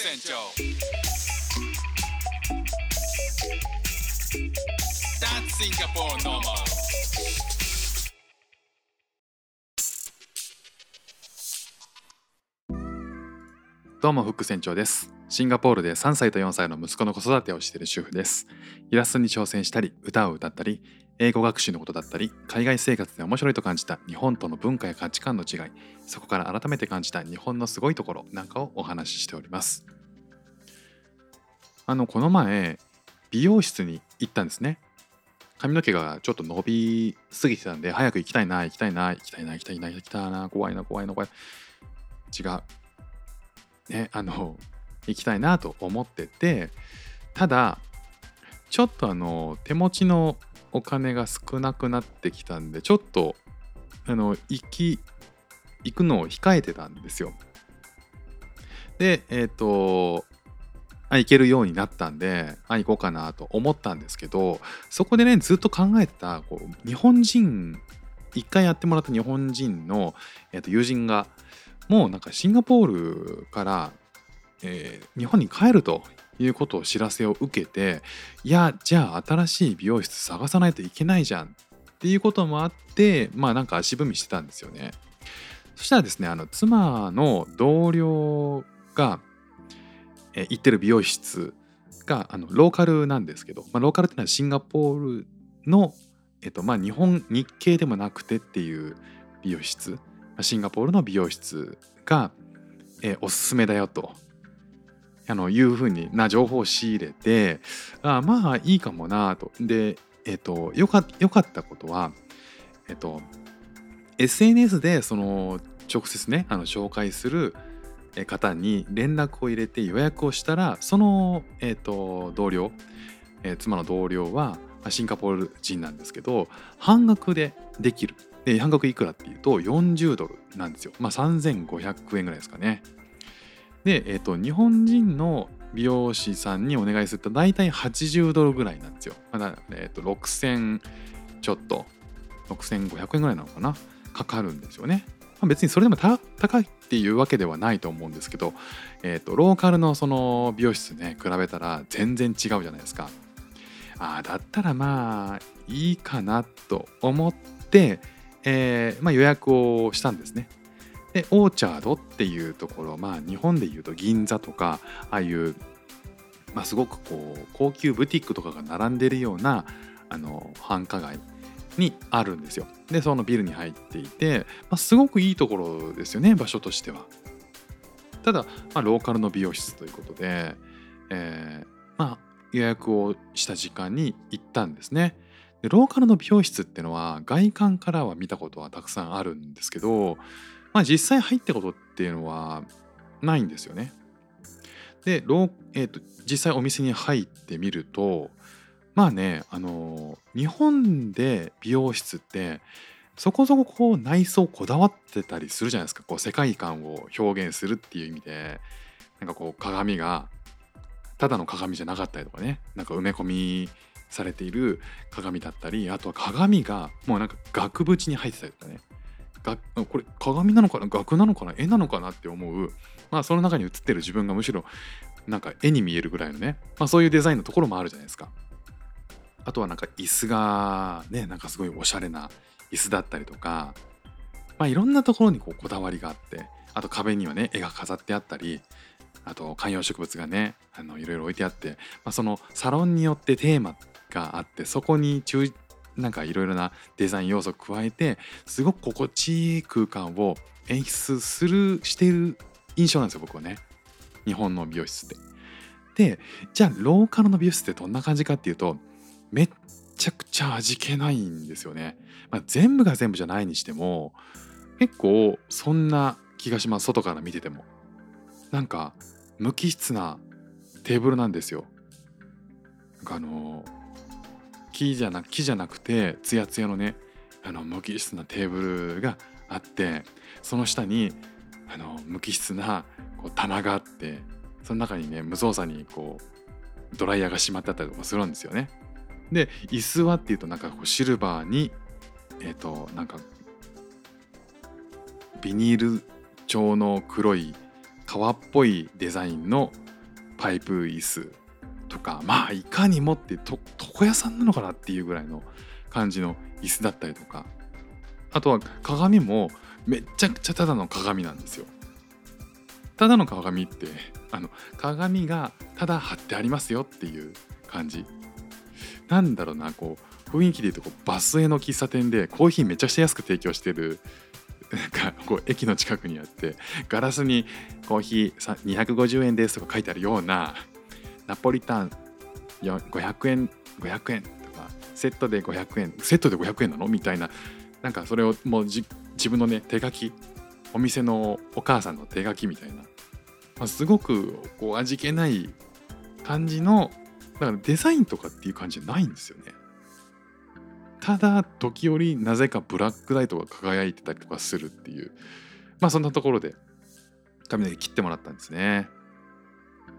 船長。That's Singapore normal. どうもフック船長です。シンガポールで3歳と4歳の息子の子育てをしている主婦です。イラストに挑戦したり歌を歌ったり英語学習のことだったり海外生活で面白いと感じた日本との文化や価値観の違いそこから改めて感じた日本のすごいところなんかをお話ししております。あのこの前美容室に行ったんですね。髪の毛がちょっと伸びすぎてたんで早く行きたいな行きたいな行きたいな行きたいな行きたいな怖いな怖いな怖い。違う。ねあの行きたいなと思っててただちょっとあの手持ちのお金が少なくなってきたんでちょっとあの行き行くのを控えてたんですよ。でえっ、とあ行けるようになったんであ行こうかなと思ったんですけどそこでねずっと考えてたこう日本人一回やってもらった日本人の、えー、と友人がもうなんかシンガポールから、えー日本に帰るということを知らせを受けていやじゃあ新しい美容室探さないといけないじゃんっていうこともあってまあなんか足踏みしてたんですよね。そしたらですねあの妻の同僚が、えー行ってる美容室があのローカルなんですけど、まあ、ローカルっていうのはシンガポールの、えっとまあ、日本日系でもなくてっていう美容室まあシンガポールの美容室が、えーおすすめだよとあのいうふうにな情報を仕入れてあまあいいかもなと。でえっ、とよかよかったことはえっ、と SNS でその直接ねあの紹介する方に連絡を入れて予約をしたらその、えー、と同僚、えー妻の同僚はシンガポール人なんですけど半額でできる。で半額いくらっていうと40ドルなんですよ。まあ3500円ぐらいですかね。で、えー、と日本人の美容師さんにお願いすると大体80ドルぐらいなんですよ、まだえー、と6000ちょっと6500円ぐらいなのかな？かかるんですよねまあ別にそれでも高いっていうわけではないと思うんですけど、えー、とローカルのその美容室ね比べたら全然違うじゃないですか。あーだったらまあいいかなと思って、えーまあ、予約をしたんですね。でオーチャードっていうところまあ日本でいうと銀座とかああいう、まあ、すごくこう高級ブティックとかが並んでるようなあの繁華街にあるんですよ。でそのビルに入っていて、まあ、すごくいいところですよね場所としては。ただ、まあ、ローカルの美容室ということで、えーまあ、予約をした時間に行ったんですね。でローカルの美容室っていうのは外観からは見たことはたくさんあるんですけど、まあ、実際入ったことっていうのはないんですよね。で、えーと実際お店に入ってみるとまあねあの日本で美容室ってそこそここう内装こだわってたりするじゃないですか。こう世界観を表現するっていう意味で。なんかこう鏡がただの鏡じゃなかったりとかね。なんか埋め込みされている鏡だったりあとは鏡がもうなんか額縁に入ってたりとかね。これ鏡なのかな額なのかな絵なのかなって思う。まあその中に映ってる自分がむしろなんか絵に見えるぐらいのね、まあ、そういうデザインのところもあるじゃないですか。あとはなんか椅子がねなんかすごいおしゃれな椅子だったりとか、まあ、いろんなところにこうこだわりがあって。あと壁にはね絵が飾ってあったり。あと観葉植物がねあのいろいろ置いてあって、まあ、そのサロンによってテーマがあってそこに注なんかいろいろなデザイン要素を加えてすごく心地いい空間を演出するしている印象なんですよ僕はね日本の美容室って。でじゃあローカルの美容室ってどんな感じかっていうとめっちゃくちゃ味気ないんですよね。まあ、全部が全部じゃないにしても結構そんな気がします外から見てても。なんか無機質なテーブルなんですよ。なんかあの木じゃな木じゃなくてツヤツヤのねあの無機質なテーブルがあってその下にあの無機質なこう棚があってその中にね無造作にこうドライヤーがしまってあったりとかするんですよね。で椅子はっていうとなんかこうシルバーにえっ、となんかビニール調の黒い革っぽいデザインのパイプ椅子とかまあいかにもって床屋さんなのかなっていうぐらいの感じの椅子だったりとかあとは鏡もめっちゃくちゃただの鏡なんですよ。ただの鏡ってあの鏡がただ貼ってありますよっていう感じ。なんだろうなこう雰囲気で言うとこうバスへの喫茶店でコーヒーめちゃくちゃ安く提供してる なんかこう駅の近くにあってガラスにコーヒー250円ですとか書いてあるようなナポリタン500円500円とかセットで500円セットで500円なの？みたいななんかそれをもう自分のね手書きお店のお母さんの手書きみたいな、まあ、すごくこう味気ない感じのだからデザインとかっていう感じじゃないんですよね。ただ時折なぜかブラックライトが輝いてたりとかするっていうまあそんなところで髪の毛切ってもらったんですね。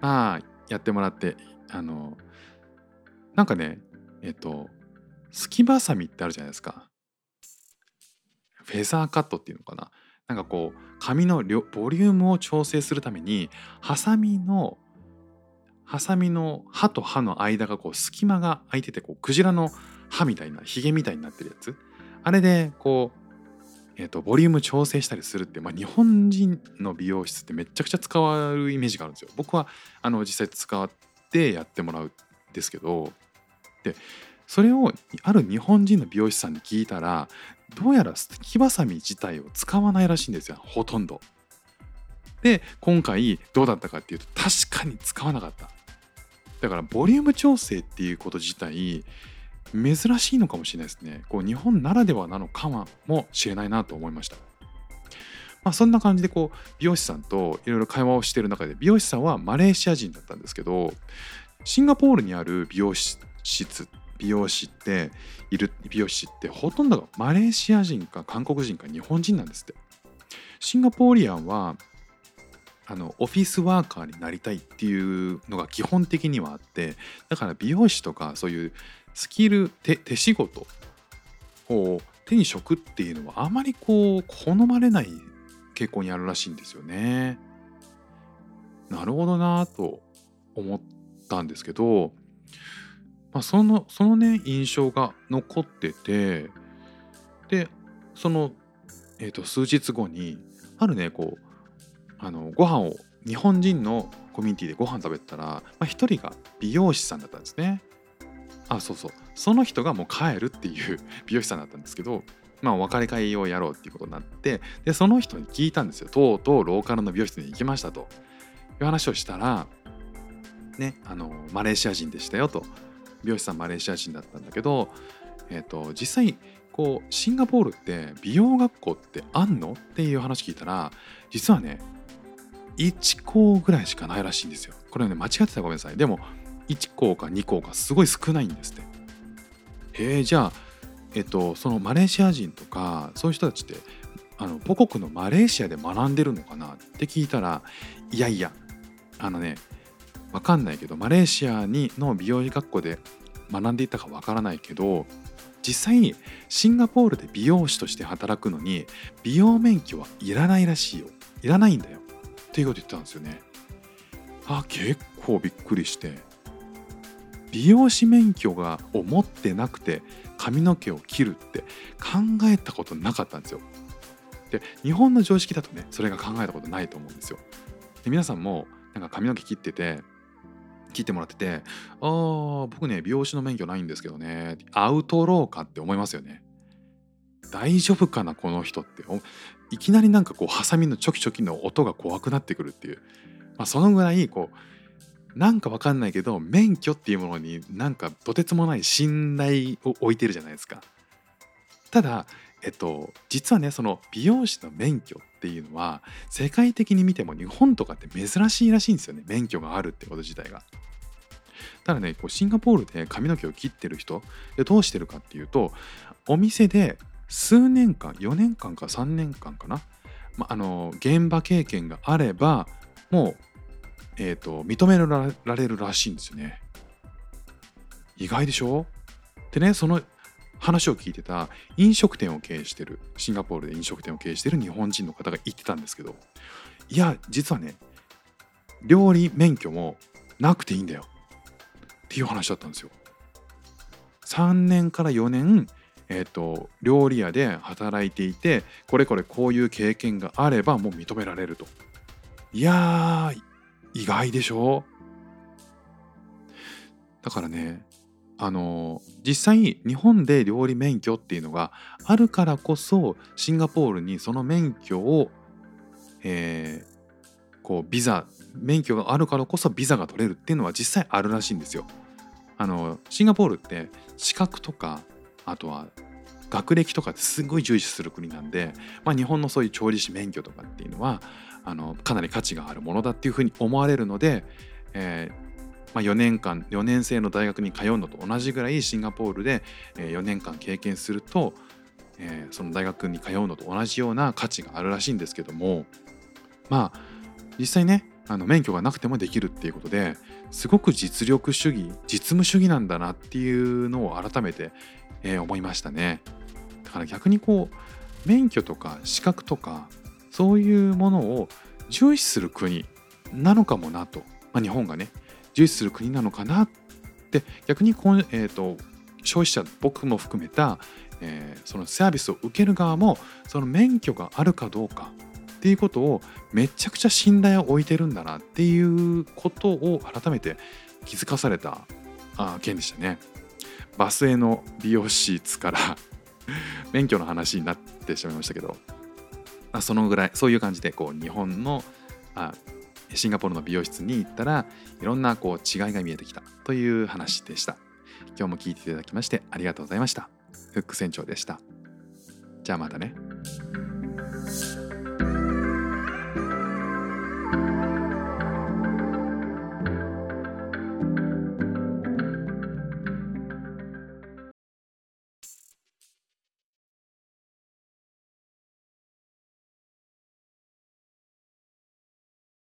まあやってもらってあのなんかねえっとすきばさみってあるじゃないですか。フェザーカットっていうのかな。なんかこう髪のボリュームを調整するためにハサミのハサミの刃と刃の間がこう隙間が空いててこうクジラの歯みたいなヒゲみたいになってるやつあれでこうえーと、ボリューム調整したりするって、まあ、日本人の美容室ってめちゃくちゃ使われるイメージがあるんですよ。僕はあの実際使ってやってもらうんですけどでそれをある日本人の美容師さんに聞いたらどうやらすきばさみ自体を使わないらしいんですよほとんど。で今回どうだったかっていうと確かに使わなかった。だからボリューム調整っていうこと自体珍しいのかもしれないですね。こう日本ならではなのかもしれないなと思いました。まあ、そんな感じでこう美容師さんといろいろ会話をしている中で美容師さんはマレーシア人だったんですけどシンガポールにある美容室美容師っている美容師ってほとんどがマレーシア人か韓国人か日本人なんですって。シンガポーリアンはあのオフィスワーカーになりたいっていうのが基本的にはあってだから美容師とかそういうスキル手手仕事を手に職っていうのはあまりこう好まれない傾向にあるらしいんですよね。なるほどなと思ったんですけど、まあ、そのそのね印象が残っててでその、えー、と数日後にあるねこうあのご飯を日本人のコミュニティでご飯食べたら、まあ、1人が美容師さんだったんですね。あそうそう。その人がもう帰るっていう 美容師さんだったんですけどまあお別れ会をやろうっていうことになってでその人に聞いたんですよ。とうとうローカルの美容室に行きましたと。いう話をしたらねあのマレーシア人でしたよと。美容師さんマレーシア人だったんだけどえっ、ー、と実際こうシンガポールって美容学校ってあんのっていう話聞いたら実はね1校ぐらいしかないらしいんですよ。これね間違ってたらごめんなさい。でも1校か2校かすごい少ないんですって。へえじゃあえっとそのマレーシア人とかそういう人たちってあの母国のマレーシアで学んでるのかなって聞いたらいやいやあのねわかんないけどマレーシアにの美容医学校で学んでいたかわからないけど実際にシンガポールで美容師として働くのに美容免許はいらないらしいよ。いらないんだよ。っていうこと言ったんですよね。あ結構びっくりして。美容師免許がを持ってなくて髪の毛を切るって考えたことなかったんですよ。で日本の常識だとねそれが考えたことないと思うんですよ。で皆さんもなんか髪の毛切ってて切ってもらってて「ああ僕ね美容師の免許ないんですけどねアウトローか」って思いますよね。大丈夫かなこの人っていきなりなんかこうハサミのチョキチョキの音が怖くなってくるっていう、まあ、そのぐらいこうなんかわかんないけど免許っていうものになんかとてつもない信頼を置いてるじゃないですか。ただえっと実はねその美容師の免許っていうのは世界的に見ても日本とかって珍しいらしいんですよね免許があるってこと自体が。ただねこうシンガポールで髪の毛を切ってる人でどうしてるかっていうとお店で数年間4年間か3年間かな、まあの現場経験があればもうえーと、認められるらしいんですよね。意外でしょ？でねその話を聞いてた飲食店を経営してるシンガポールで飲食店を経営してる日本人の方が言ってたんですけどいや実はね料理免許もなくていいんだよっていう話だったんですよ。3年から4年えーと、料理屋で働いていてこれこれこういう経験があればもう認められるといやー意外でしょ？だからねあの実際日本で料理免許っていうのがあるからこそシンガポールにその免許を、えー、こうビザ免許があるからこそビザが取れるっていうのは実際あるらしいんですよ。あのシンガポールって資格とかあとは学歴とかってすごい重視する国なんで、まあ、日本のそういう調理師免許とかっていうのはあのかなり価値があるものだっていうふうに思われるので、えー、まあ、4年間4年生の大学に通うのと同じぐらいシンガポールで4年間経験すると、えー、その大学に通うのと同じような価値があるらしいんですけどもまあ実際ねあの免許がなくてもできるっていうことですごく実力主義実務主義なんだなっていうのを改めて、えー、思いましたねだから逆にこう免許とか資格とかそういうものを重視する国なのかもなと、まあ、日本がね重視する国なのかなって逆にこう、えーと、消費者僕も含めた、えー、そのサービスを受ける側もその免許があるかどうかっていうことをめちゃくちゃ信頼を置いてるんだなっていうことを改めて気づかされたあ件でしたね。バスへの美容室から 免許の話になってしまいましたけど、まあ、そのぐらいそういう感じでこう日本のあシンガポールの美容室に行ったらいろんなこう違いが見えてきたという話でした。今日も聞いていただきましてありがとうございました。フック船長でした。じゃあまたね。